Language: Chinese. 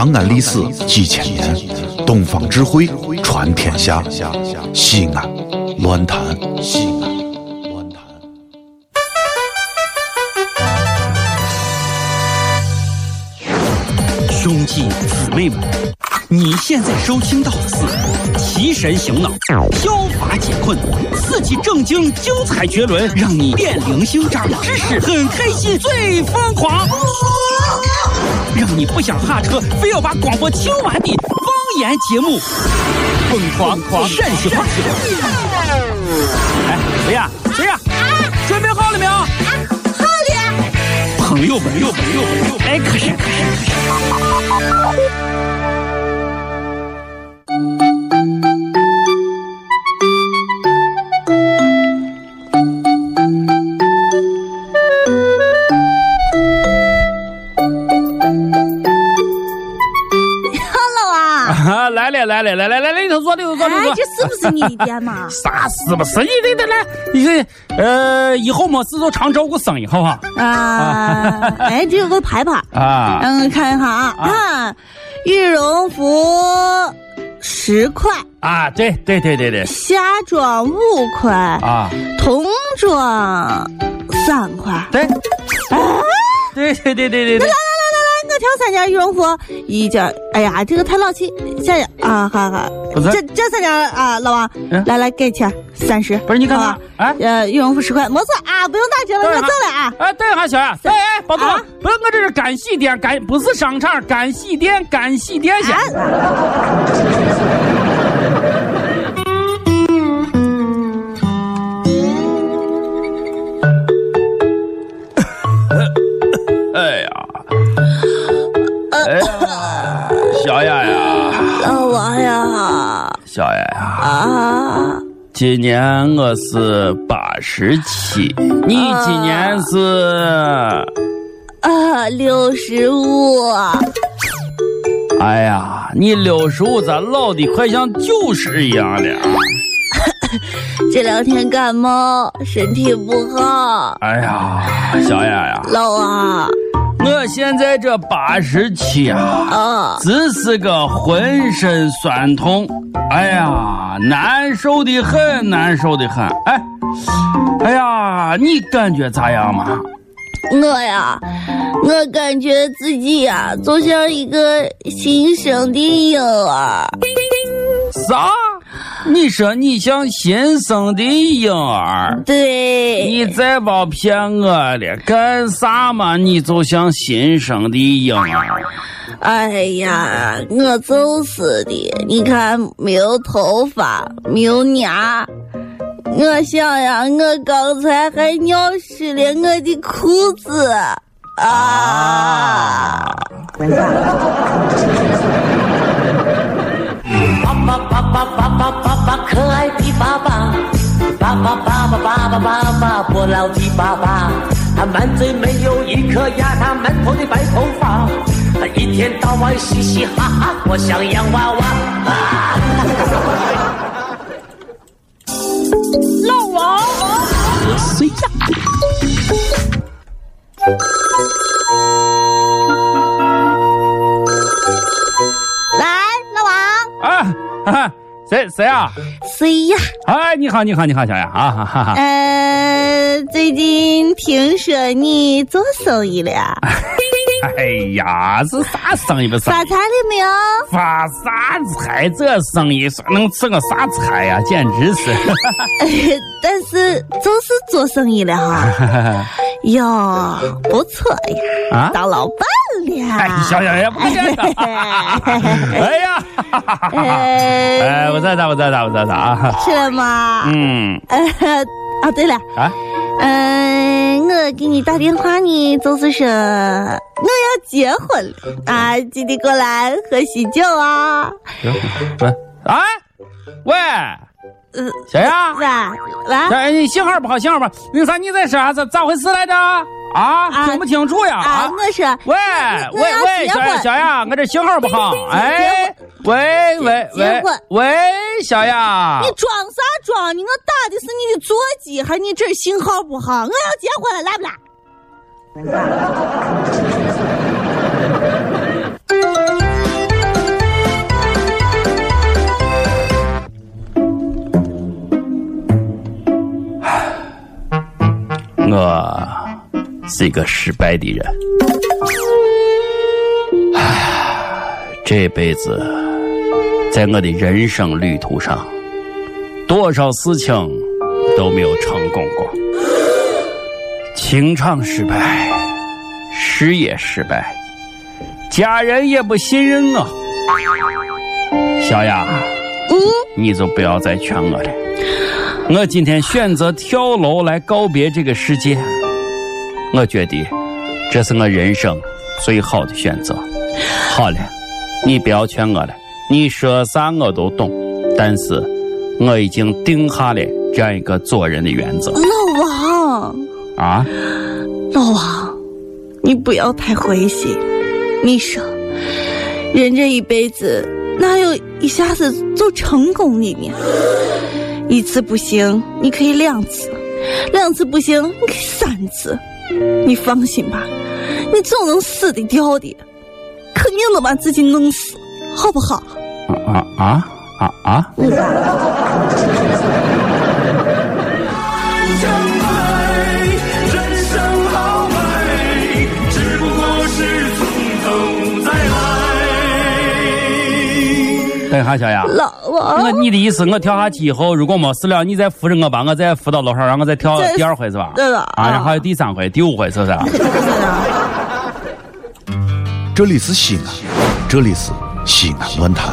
长安历史几千年，东方智慧传天下。西安，乱谈西安。乱谈。兄弟姊妹们，你现在收听到的是提神醒脑、消乏解困、刺激正经、精彩绝伦，让你变零星、长知识、很开心、最疯狂，让你不想下车，非要把广播听完的方言节目《疯狂狂陕西话》。哎，谁呀？来来来来来里头坐里头坐里头哎，这是不是你的店嘛？啥事不是你的的来，你这呃以后没事就常照顾生意，好不好？啊，哎，这有个牌牌，啊让我看一下啊，看，羽绒服十块，啊，对对对对对夏装五块，啊，童装三块。对，对对对对对对，挑三件羽绒服，一件，哎呀，这个太老气，下件啊，好好，这这三件啊，老王，嗯。来来给钱三十，不是你看看呃，羽绒服十块，没错啊，不用打折了，我走了啊。哎，等一下，小杨，哎哎，宝总啊，不是我这是干洗店，干不是商场，干洗店，干洗店先。哎呀，啊，今年我是八十七，你今年是？啊，六十五，哎呀，你六十五咋老的快像九十一样了？这两天感冒，身体不好。哎呀，小雅呀，老王，我现在这八十七啊，啊，只是个浑身酸痛，哎呀，难受的很，难受的很。哎，哎呀，你感觉咋样嘛？我呀，我感觉自己呀，就像一个新生的婴儿。啥？你说你像新生的婴儿？对，你再别骗我了，干啥嘛？你就像新生的婴儿。哎呀，我就是的，你看没有头发，没有牙。我想呀，我刚才还尿湿了我的裤子啊！爸爸爸爸爸爸爸爸爸，不老的爸爸。他满嘴没有一颗牙，他满头的白头发，他一天到晚嘻嘻哈哈，我像洋娃娃。啊老王，谁呀？来，老王，啊，谁谁啊？谁呀？哎，你好，你好，你好，小杨啊，哈哈哈。呃，最近听说你做生意了，哎呀，是啥生意不？发财了没有？发啥财？这生意算能吃个啥财呀？简直是！但是就是做生意了哈。哟，不错呀，啊？当老板了。哎，呀，哎，我在打，我在打，我在打啊。吃了吗？嗯。呃，啊，对了，啊，嗯、我给你打电话呢，就是说我要结婚了。啊，记得过来喝喜酒啊。喂，哎，喂，嗯，小杨，喂喂，哎，你信号不好，信号不好。那啥，你在说啥？咋咋回事来着？啊，啊听不清楚呀？啊，啊，我说喂喂喂，小杨我这信号不好。哎，喂喂喂喂，小杨你，装啥装呢？我打的是你的座机，还你这信号不好？我要结婚了，来不来？是一个失败的人。唉，这辈子在我的人生旅途上，多少事情都没有成功过。情场失败，事业失败，家人也不信任我。小雅，嗯，你就不要再劝我了。我今天选择跳楼来告别这个世界，我觉得这是我人生最好的选择。好了，你不要劝我了，你说啥我都懂，但是我已经定下了这样一个做人的原则。老王，啊，老王，你不要太灰心。你说，人这一辈子哪有一下子就成功的呢？一次不行，你可以两次；两次不行，你可以三次。你放心吧，你总能死得掉的，肯定能把自己弄死，好不好？啊啊啊啊！啊 来。等一下，小雅，老王我，你的意思，我跳下去以后，如果没事了，你再扶着我，吧我再扶到楼上，让我再跳第二回是吧？对了啊，然后还有第三回、第五回，是不是？这里是西安，这里是西安论坛。